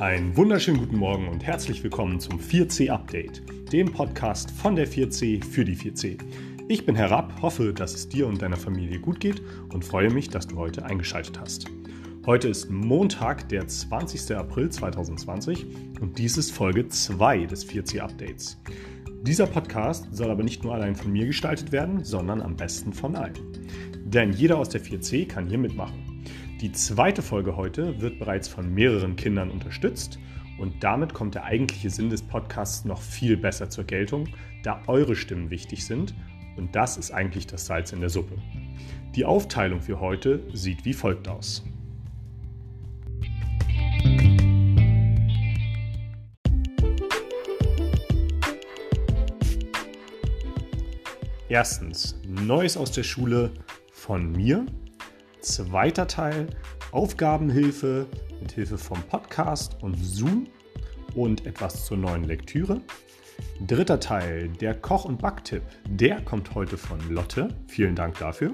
Einen wunderschönen guten Morgen und herzlich willkommen zum 4C Update, dem Podcast von der 4C für die 4C. Ich bin Herr Rapp, hoffe, dass es dir und deiner Familie gut geht und freue mich, dass du heute eingeschaltet hast. Heute ist Montag, der 20. April 2020 und dies ist Folge 2 des 4C Updates. Dieser Podcast soll aber nicht nur allein von mir gestaltet werden, sondern am besten von allen. Denn jeder aus der 4C kann hier mitmachen. Die zweite Folge heute wird bereits von mehreren Kindern unterstützt und damit kommt der eigentliche Sinn des Podcasts noch viel besser zur Geltung, da eure Stimmen wichtig sind und das ist eigentlich das Salz in der Suppe. Die Aufteilung für heute sieht wie folgt aus. Erstens, Neues aus der Schule von mir, Zweiter Teil Aufgabenhilfe mit Hilfe vom Podcast und Zoom und etwas zur neuen Lektüre. Dritter Teil der Koch- und Backtipp. Der kommt heute von Lotte. Vielen Dank dafür.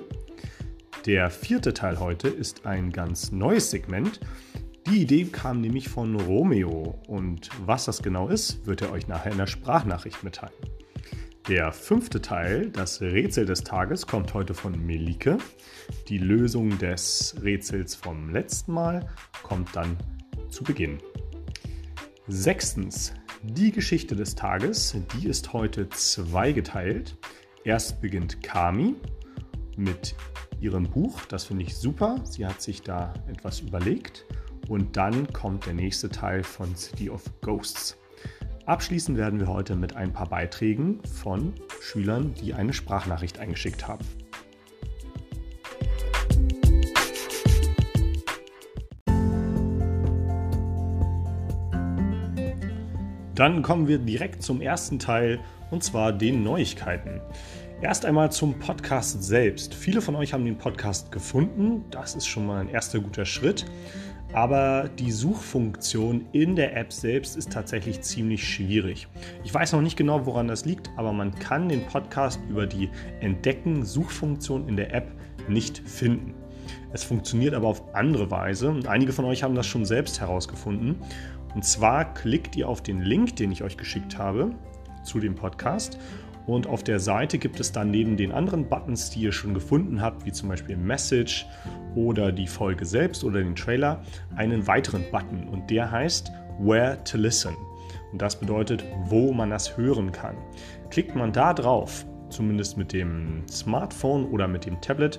Der vierte Teil heute ist ein ganz neues Segment. Die Idee kam nämlich von Romeo und was das genau ist, wird er euch nachher in der Sprachnachricht mitteilen. Der fünfte Teil, das Rätsel des Tages, kommt heute von Melike. Die Lösung des Rätsels vom letzten Mal kommt dann zu Beginn. Sechstens, die Geschichte des Tages, die ist heute zweigeteilt. Erst beginnt Kami mit ihrem Buch, das finde ich super. Sie hat sich da etwas überlegt. Und dann kommt der nächste Teil von City of Ghosts. Abschließen werden wir heute mit ein paar Beiträgen von Schülern, die eine Sprachnachricht eingeschickt haben. Dann kommen wir direkt zum ersten Teil und zwar den Neuigkeiten. Erst einmal zum Podcast selbst. Viele von euch haben den Podcast gefunden. Das ist schon mal ein erster guter Schritt aber die Suchfunktion in der App selbst ist tatsächlich ziemlich schwierig. Ich weiß noch nicht genau, woran das liegt, aber man kann den Podcast über die Entdecken-Suchfunktion in der App nicht finden. Es funktioniert aber auf andere Weise und einige von euch haben das schon selbst herausgefunden. Und zwar klickt ihr auf den Link, den ich euch geschickt habe zu dem Podcast und auf der Seite gibt es dann neben den anderen Buttons, die ihr schon gefunden habt, wie zum Beispiel Message oder die Folge selbst oder den Trailer, einen weiteren Button und der heißt Where to Listen. Und das bedeutet, wo man das hören kann. Klickt man da drauf, zumindest mit dem Smartphone oder mit dem Tablet,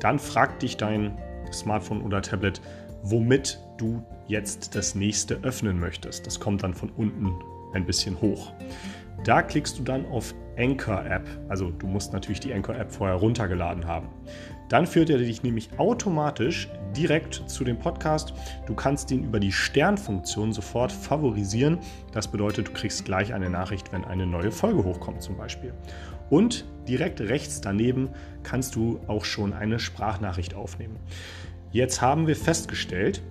dann fragt dich dein Smartphone oder Tablet, womit du jetzt das nächste öffnen möchtest. Das kommt dann von unten ein bisschen hoch. Da klickst du dann auf Anchor App. Also du musst natürlich die Anchor App vorher runtergeladen haben. Dann führt er dich nämlich automatisch direkt zu dem Podcast. Du kannst ihn über die Sternfunktion sofort favorisieren. Das bedeutet, du kriegst gleich eine Nachricht, wenn eine neue Folge hochkommt zum Beispiel. Und direkt rechts daneben kannst du auch schon eine Sprachnachricht aufnehmen. Jetzt haben wir festgestellt,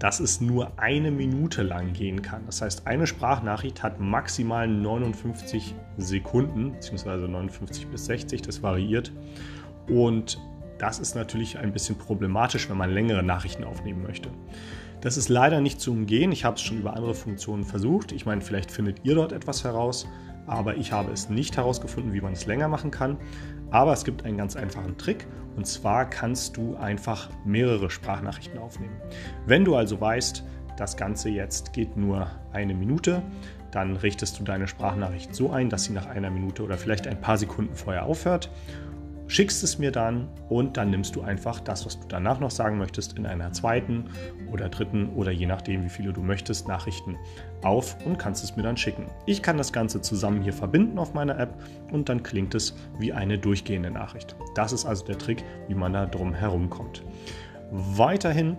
dass es nur eine Minute lang gehen kann. Das heißt, eine Sprachnachricht hat maximal 59 Sekunden, beziehungsweise 59 bis 60, das variiert. Und das ist natürlich ein bisschen problematisch, wenn man längere Nachrichten aufnehmen möchte. Das ist leider nicht zu umgehen. Ich habe es schon über andere Funktionen versucht. Ich meine, vielleicht findet ihr dort etwas heraus, aber ich habe es nicht herausgefunden, wie man es länger machen kann. Aber es gibt einen ganz einfachen Trick und zwar kannst du einfach mehrere Sprachnachrichten aufnehmen. Wenn du also weißt, das Ganze jetzt geht nur eine Minute, dann richtest du deine Sprachnachricht so ein, dass sie nach einer Minute oder vielleicht ein paar Sekunden vorher aufhört schickst es mir dann und dann nimmst du einfach das, was du danach noch sagen möchtest, in einer zweiten oder dritten oder je nachdem, wie viele du möchtest, Nachrichten auf und kannst es mir dann schicken. Ich kann das Ganze zusammen hier verbinden auf meiner App und dann klingt es wie eine durchgehende Nachricht. Das ist also der Trick, wie man da drum herum kommt. Weiterhin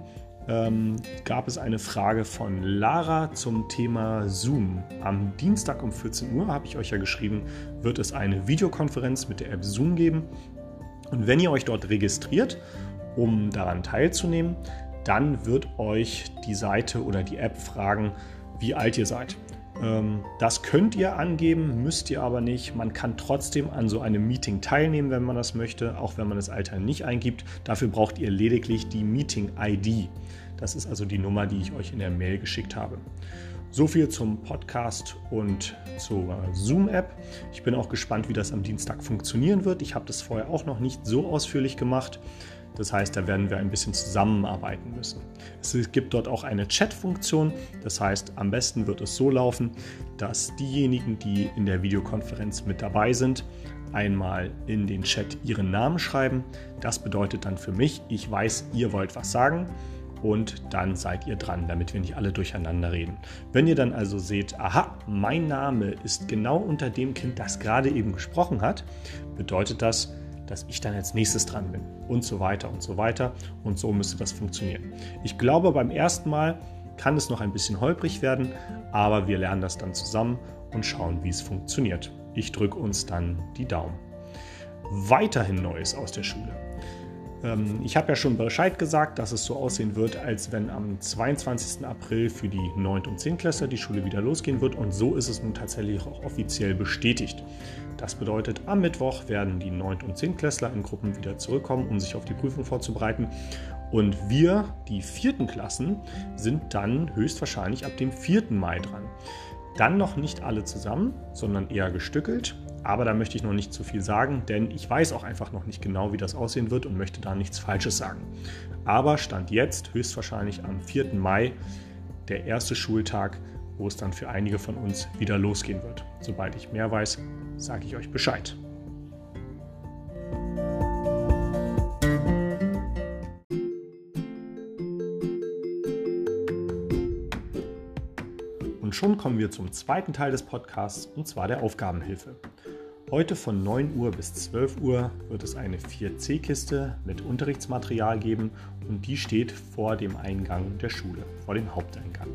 ähm, gab es eine Frage von Lara zum Thema Zoom. Am Dienstag um 14 Uhr, habe ich euch ja geschrieben, wird es eine Videokonferenz mit der App Zoom geben. Und wenn ihr euch dort registriert, um daran teilzunehmen, dann wird euch die Seite oder die App fragen, wie alt ihr seid. Ähm, das könnt ihr angeben, müsst ihr aber nicht. Man kann trotzdem an so einem Meeting teilnehmen, wenn man das möchte, auch wenn man das Alter nicht eingibt. Dafür braucht ihr lediglich die Meeting-ID. Das ist also die Nummer, die ich euch in der Mail geschickt habe. So viel zum Podcast und zur Zoom-App. Ich bin auch gespannt, wie das am Dienstag funktionieren wird. Ich habe das vorher auch noch nicht so ausführlich gemacht. Das heißt, da werden wir ein bisschen zusammenarbeiten müssen. Es gibt dort auch eine Chat-Funktion. Das heißt, am besten wird es so laufen, dass diejenigen, die in der Videokonferenz mit dabei sind, einmal in den Chat ihren Namen schreiben. Das bedeutet dann für mich, ich weiß, ihr wollt was sagen und dann seid ihr dran, damit wir nicht alle durcheinander reden. Wenn ihr dann also seht, aha, mein Name ist genau unter dem Kind, das gerade eben gesprochen hat, bedeutet das, dass ich dann als nächstes dran bin und so weiter und so weiter und so müsste das funktionieren. Ich glaube, beim ersten Mal kann es noch ein bisschen holprig werden, aber wir lernen das dann zusammen und schauen, wie es funktioniert. Ich drücke uns dann die Daumen. Weiterhin Neues aus der Schule. Ähm, ich habe ja schon Bescheid gesagt, dass es so aussehen wird, als wenn am 22. April für die 9. und 10. Klässler die Schule wieder losgehen wird. Und so ist es nun tatsächlich auch offiziell bestätigt. Das bedeutet, am Mittwoch werden die 9. und 10. Klässler in Gruppen wieder zurückkommen, um sich auf die Prüfung vorzubereiten. Und wir, die vierten Klassen, sind dann höchstwahrscheinlich ab dem 4. Mai dran. Dann noch nicht alle zusammen, sondern eher gestückelt. Aber da möchte ich noch nicht zu viel sagen, denn ich weiß auch einfach noch nicht genau, wie das aussehen wird und möchte da nichts Falsches sagen. Aber Stand jetzt höchstwahrscheinlich am 4. Mai, der erste Schultag, wo es dann für einige von uns wieder losgehen wird. Sobald ich mehr weiß, sage ich euch Bescheid. Und schon kommen wir zum zweiten Teil des Podcasts, und zwar der Aufgabenhilfe. Heute von 9 Uhr bis 12 Uhr wird es eine 4C-Kiste mit Unterrichtsmaterial geben und die steht vor dem Eingang der Schule, vor dem Haupteingang.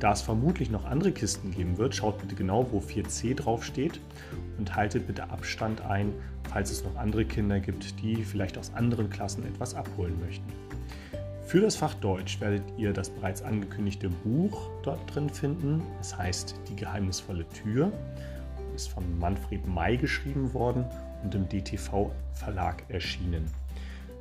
Da es vermutlich noch andere Kisten geben wird, schaut bitte genau, wo 4C draufsteht und haltet bitte Abstand ein, falls es noch andere Kinder gibt, die vielleicht aus anderen Klassen etwas abholen möchten. Für das Fach Deutsch werdet ihr das bereits angekündigte Buch dort drin finden. Es heißt Die geheimnisvolle Tür ist von Manfred May geschrieben worden und im DTV Verlag erschienen.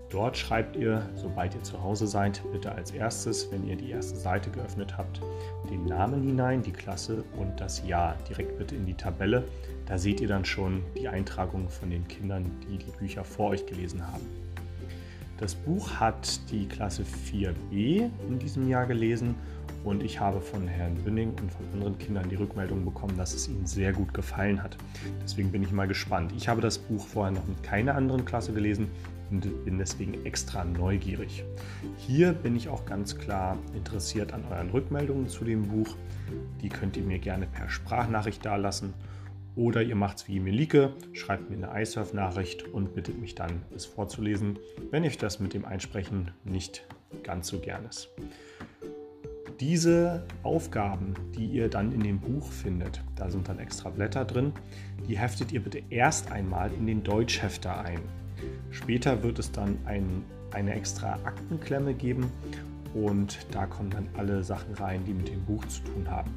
Dort schreibt ihr, sobald ihr zu Hause seid, bitte als erstes, wenn ihr die erste Seite geöffnet habt, den Namen hinein, die Klasse und das Jahr direkt bitte in die Tabelle. Da seht ihr dann schon die Eintragung von den Kindern, die die Bücher vor euch gelesen haben. Das Buch hat die Klasse 4b in diesem Jahr gelesen und ich habe von Herrn Bünning und von anderen Kindern die Rückmeldung bekommen, dass es ihnen sehr gut gefallen hat. Deswegen bin ich mal gespannt. Ich habe das Buch vorher noch mit keiner anderen Klasse gelesen und bin deswegen extra neugierig. Hier bin ich auch ganz klar interessiert an euren Rückmeldungen zu dem Buch. Die könnt ihr mir gerne per Sprachnachricht dalassen. Oder ihr macht es wie Melike, schreibt mir eine iSurf-Nachricht und bittet mich dann, es vorzulesen, wenn euch das mit dem Einsprechen nicht ganz so gern ist. Diese Aufgaben, die ihr dann in dem Buch findet, da sind dann extra Blätter drin, die heftet ihr bitte erst einmal in den Deutschhefter ein. Später wird es dann ein, eine extra Aktenklemme geben und da kommen dann alle Sachen rein, die mit dem Buch zu tun haben.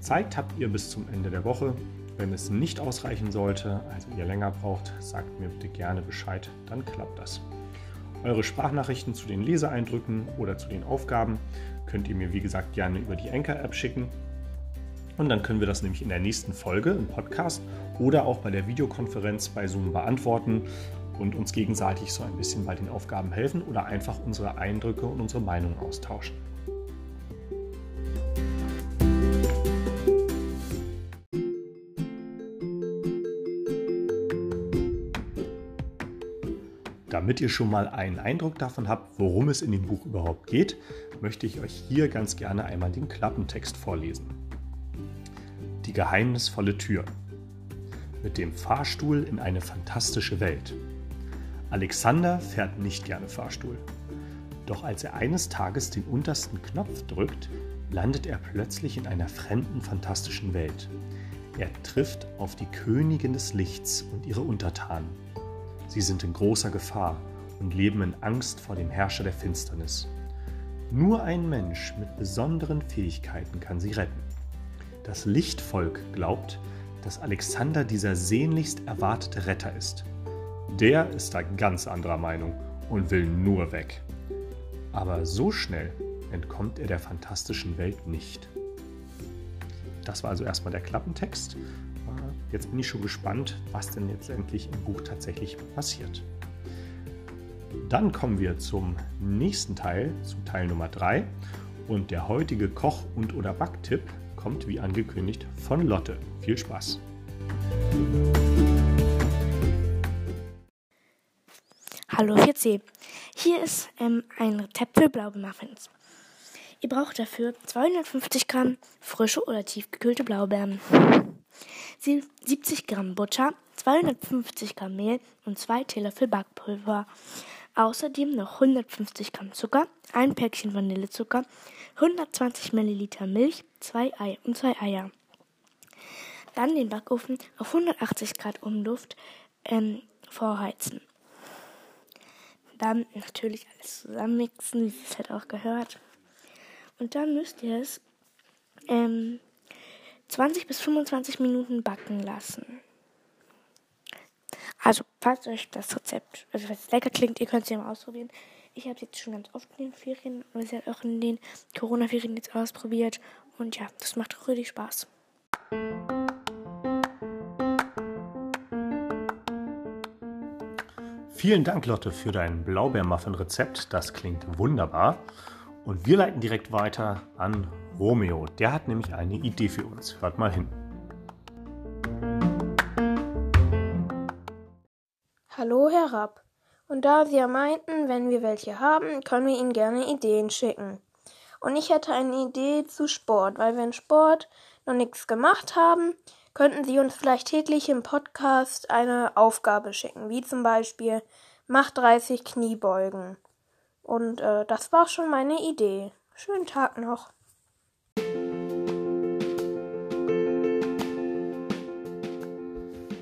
Zeit habt ihr bis zum Ende der Woche. Wenn es nicht ausreichen sollte, also ihr länger braucht, sagt mir bitte gerne Bescheid, dann klappt das. Eure Sprachnachrichten zu den Leseeindrücken oder zu den Aufgaben könnt ihr mir wie gesagt gerne über die Anchor-App schicken. Und dann können wir das nämlich in der nächsten Folge im Podcast oder auch bei der Videokonferenz bei Zoom beantworten und uns gegenseitig so ein bisschen bei den Aufgaben helfen oder einfach unsere Eindrücke und unsere Meinungen austauschen. Damit ihr schon mal einen Eindruck davon habt, worum es in dem Buch überhaupt geht, möchte ich euch hier ganz gerne einmal den Klappentext vorlesen. Die geheimnisvolle Tür. Mit dem Fahrstuhl in eine fantastische Welt. Alexander fährt nicht gerne Fahrstuhl. Doch als er eines Tages den untersten Knopf drückt, landet er plötzlich in einer fremden, fantastischen Welt. Er trifft auf die Königin des Lichts und ihre Untertanen. Sie sind in großer Gefahr und leben in Angst vor dem Herrscher der Finsternis. Nur ein Mensch mit besonderen Fähigkeiten kann sie retten. Das Lichtvolk glaubt, dass Alexander dieser sehnlichst erwartete Retter ist. Der ist da ganz anderer Meinung und will nur weg. Aber so schnell entkommt er der fantastischen Welt nicht. Das war also erstmal der Klappentext. Jetzt bin ich schon gespannt, was denn jetzt endlich im Buch tatsächlich passiert. Dann kommen wir zum nächsten Teil, zum Teil Nummer 3. Und der heutige Koch- und oder Backtipp kommt wie angekündigt von Lotte. Viel Spaß! Hallo 4C. Hier ist ähm, ein Rezept für Blaubeermuffins. Ihr braucht dafür 250 Gramm frische oder tiefgekühlte Blaubeeren, 70 Gramm Butter, 250 Gramm Mehl und 2 Teelöffel Backpulver. Außerdem noch 150 Gramm Zucker, ein Päckchen Vanillezucker, 120 Milliliter Milch, 2 Ei und 2 Eier. Dann den Backofen auf 180 Grad Umluft ähm, vorheizen. Dann natürlich alles zusammenmixen, wie es halt auch gehört. Und dann müsst ihr es ähm, 20 bis 25 Minuten backen lassen. Also, falls euch das Rezept, also falls es lecker klingt, ihr könnt es ja mal ausprobieren. Ich habe es jetzt schon ganz oft in den Ferien und sie hat auch in den Corona-Ferien jetzt ausprobiert. Und ja, das macht auch richtig Spaß. Vielen Dank, Lotte, für dein Blaubeermuffin-Rezept. Das klingt wunderbar. Und wir leiten direkt weiter an Romeo. Der hat nämlich eine Idee für uns. Hört mal hin. Hallo, Herr Rapp. Und da Sie ja meinten, wenn wir welche haben, können wir Ihnen gerne Ideen schicken. Und ich hätte eine Idee zu Sport, weil wir in Sport noch nichts gemacht haben, könnten Sie uns vielleicht täglich im Podcast eine Aufgabe schicken, wie zum Beispiel Mach 30 Kniebeugen. Und äh, das war schon meine Idee. Schönen Tag noch.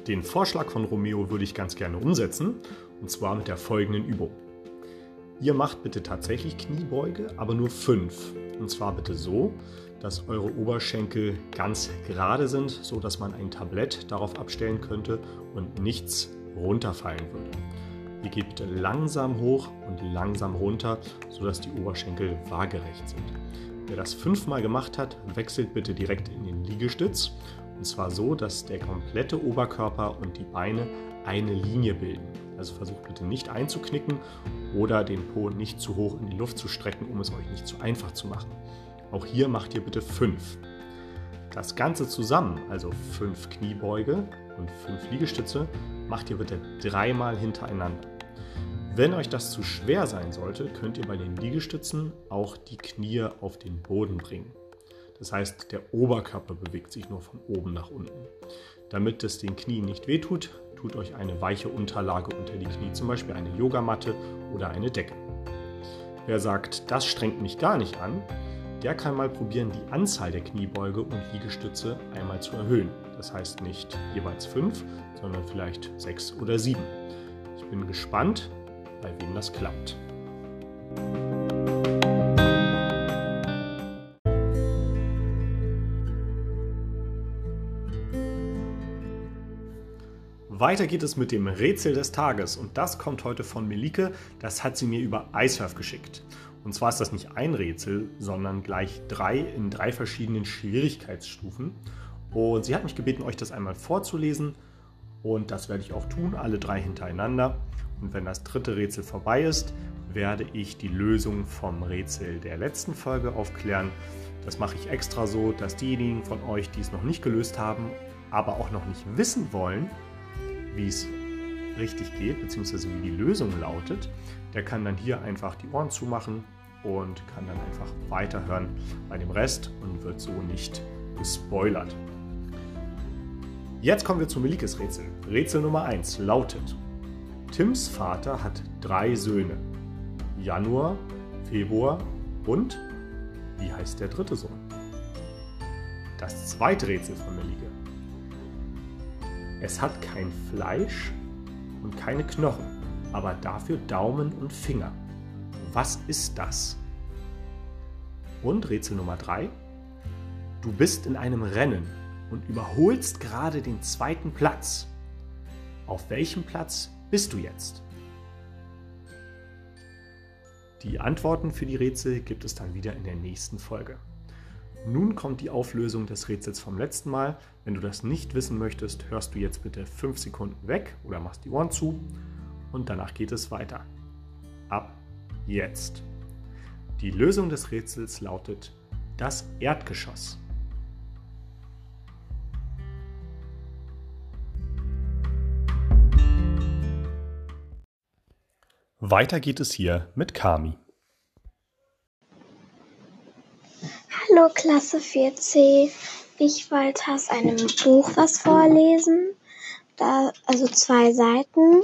Den Vorschlag von Romeo würde ich ganz gerne umsetzen, und zwar mit der folgenden Übung. Ihr macht bitte tatsächlich Kniebeuge, aber nur fünf. Und zwar bitte so, dass eure Oberschenkel ganz gerade sind, so dass man ein Tablett darauf abstellen könnte und nichts runterfallen würde. Ihr geht bitte langsam hoch und langsam runter, sodass die Oberschenkel waagerecht sind. Wer das fünfmal gemacht hat, wechselt bitte direkt in den Liegestütz. Und zwar so, dass der komplette Oberkörper und die Beine eine Linie bilden. Also versucht bitte nicht einzuknicken oder den Po nicht zu hoch in die Luft zu strecken, um es euch nicht zu einfach zu machen. Auch hier macht ihr bitte fünf. Das Ganze zusammen, also fünf Kniebeuge und fünf Liegestütze, macht ihr bitte dreimal hintereinander. Wenn euch das zu schwer sein sollte, könnt ihr bei den Liegestützen auch die Knie auf den Boden bringen. Das heißt, der Oberkörper bewegt sich nur von oben nach unten. Damit es den Knien nicht wehtut, tut euch eine weiche Unterlage unter die Knie, zum Beispiel eine Yogamatte oder eine Decke. Wer sagt, das strengt mich gar nicht an, der kann mal probieren, die Anzahl der Kniebeuge und Liegestütze einmal zu erhöhen. Das heißt nicht jeweils fünf, sondern vielleicht sechs oder sieben. Ich bin gespannt, bei wem das klappt. Weiter geht es mit dem Rätsel des Tages und das kommt heute von Melike. Das hat sie mir über iSurf geschickt. Und zwar ist das nicht ein Rätsel, sondern gleich drei in drei verschiedenen Schwierigkeitsstufen. Und sie hat mich gebeten, euch das einmal vorzulesen. Und das werde ich auch tun, alle drei hintereinander. Und wenn das dritte Rätsel vorbei ist, werde ich die Lösung vom Rätsel der letzten Folge aufklären. Das mache ich extra so, dass diejenigen von euch, die es noch nicht gelöst haben, aber auch noch nicht wissen wollen, wie es richtig geht, beziehungsweise wie die Lösung lautet, der kann dann hier einfach die Ohren zumachen und kann dann einfach weiterhören bei dem Rest und wird so nicht gespoilert. Jetzt kommen wir zu Melikes Rätsel. Rätsel Nummer 1 lautet: Tims Vater hat drei Söhne. Januar, Februar und wie heißt der dritte Sohn? Das zweite Rätsel von Melike. Es hat kein Fleisch und keine Knochen, aber dafür Daumen und Finger. Was ist das? Und Rätsel Nummer 3. Du bist in einem Rennen und überholst gerade den zweiten Platz. Auf welchem Platz bist du jetzt? Die Antworten für die Rätsel gibt es dann wieder in der nächsten Folge. Nun kommt die Auflösung des Rätsels vom letzten Mal. Wenn du das nicht wissen möchtest, hörst du jetzt bitte 5 Sekunden weg oder machst die Ohren zu und danach geht es weiter. Ab jetzt. Die Lösung des Rätsels lautet das Erdgeschoss. Weiter geht es hier mit Kami. Hallo Klasse 4c. Ich wollte aus einem Buch was vorlesen. Da, also zwei Seiten.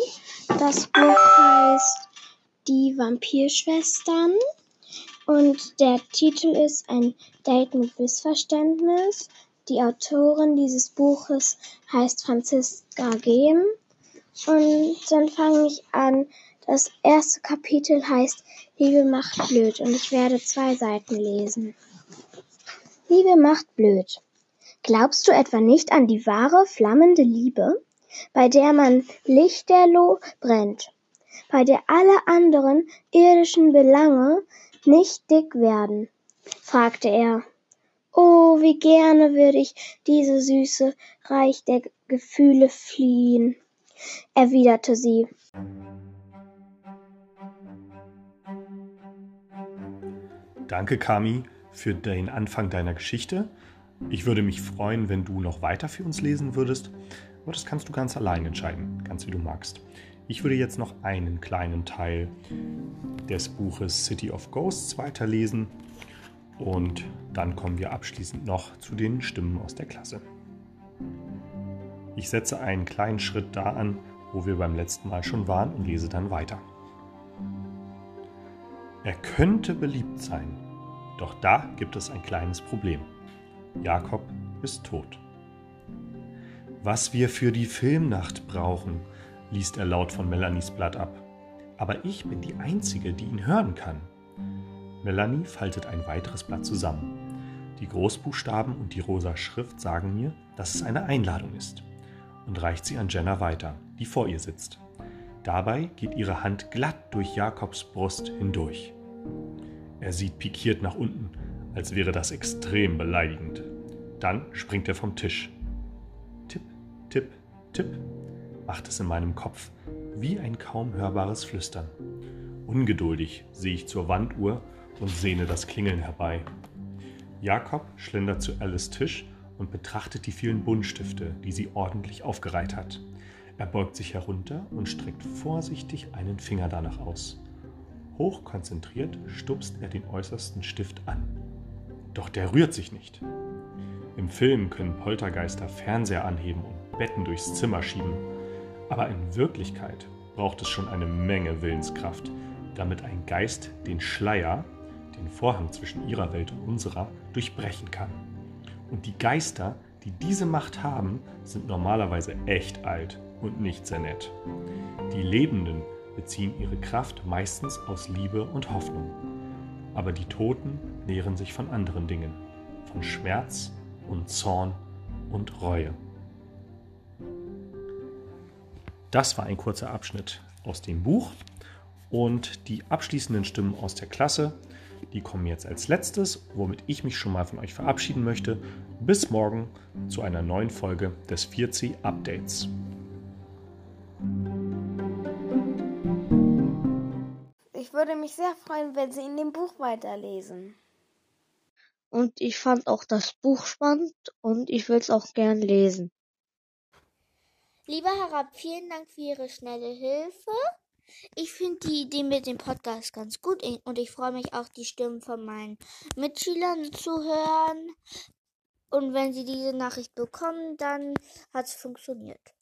Das Buch heißt Die Vampirschwestern. Und der Titel ist Ein Date mit Missverständnis. Die Autorin dieses Buches heißt Franziska Gehm. Und dann fange ich an. Das erste Kapitel heißt Liebe macht blöd und ich werde zwei Seiten lesen. Liebe macht blöd. Glaubst du etwa nicht an die wahre, flammende Liebe, bei der man lichterloh brennt, bei der alle anderen irdischen Belange nicht dick werden? fragte er. Oh, wie gerne würde ich diese süße Reich der Gefühle fliehen, erwiderte sie. Danke, Kami für den Anfang deiner Geschichte. Ich würde mich freuen, wenn du noch weiter für uns lesen würdest, aber das kannst du ganz allein entscheiden, ganz wie du magst. Ich würde jetzt noch einen kleinen Teil des Buches City of Ghosts weiterlesen und dann kommen wir abschließend noch zu den Stimmen aus der Klasse. Ich setze einen kleinen Schritt da an, wo wir beim letzten Mal schon waren und lese dann weiter. Er könnte beliebt sein, doch da gibt es ein kleines Problem. Jakob ist tot. Was wir für die Filmnacht brauchen, liest er laut von Melanies Blatt ab. Aber ich bin die Einzige, die ihn hören kann. Melanie faltet ein weiteres Blatt zusammen. Die Großbuchstaben und die rosa Schrift sagen mir, dass es eine Einladung ist und reicht sie an Jenna weiter, die vor ihr sitzt. Dabei geht ihre Hand glatt durch Jakobs Brust hindurch. Er sieht pikiert nach unten, als wäre das extrem beleidigend. Dann springt er vom Tisch. Tipp, tipp, tipp, macht es in meinem Kopf, wie ein kaum hörbares Flüstern. Ungeduldig sehe ich zur Wanduhr und sehne das Klingeln herbei. Jakob schlendert zu Alice Tisch und betrachtet die vielen Buntstifte, die sie ordentlich aufgereiht hat. Er beugt sich herunter und streckt vorsichtig einen Finger danach aus. Hochkonzentriert stupst er den äußersten Stift an. Doch der rührt sich nicht. Im Film können Poltergeister Fernseher anheben und Betten durchs Zimmer schieben. Aber in Wirklichkeit braucht es schon eine Menge Willenskraft, damit ein Geist den Schleier, den Vorhang zwischen ihrer Welt und unserer, durchbrechen kann. Und die Geister, die diese Macht haben, sind normalerweise echt alt und nicht sehr nett. Die Lebenden beziehen ihre Kraft meistens aus Liebe und Hoffnung. Aber die Toten nähren sich von anderen Dingen, von Schmerz und Zorn und Reue. Das war ein kurzer Abschnitt aus dem Buch und die abschließenden Stimmen aus der Klasse, die kommen jetzt als letztes, womit ich mich schon mal von euch verabschieden möchte. Bis morgen zu einer neuen Folge des 4C Updates. Würde mich sehr freuen, wenn Sie in dem Buch weiterlesen. Und ich fand auch das Buch spannend und ich will es auch gern lesen. Lieber Herr Rapp, vielen Dank für Ihre schnelle Hilfe. Ich finde die Idee mit dem Podcast ganz gut und ich freue mich auch, die Stimmen von meinen Mitschülern zu hören. Und wenn Sie diese Nachricht bekommen, dann hat es funktioniert.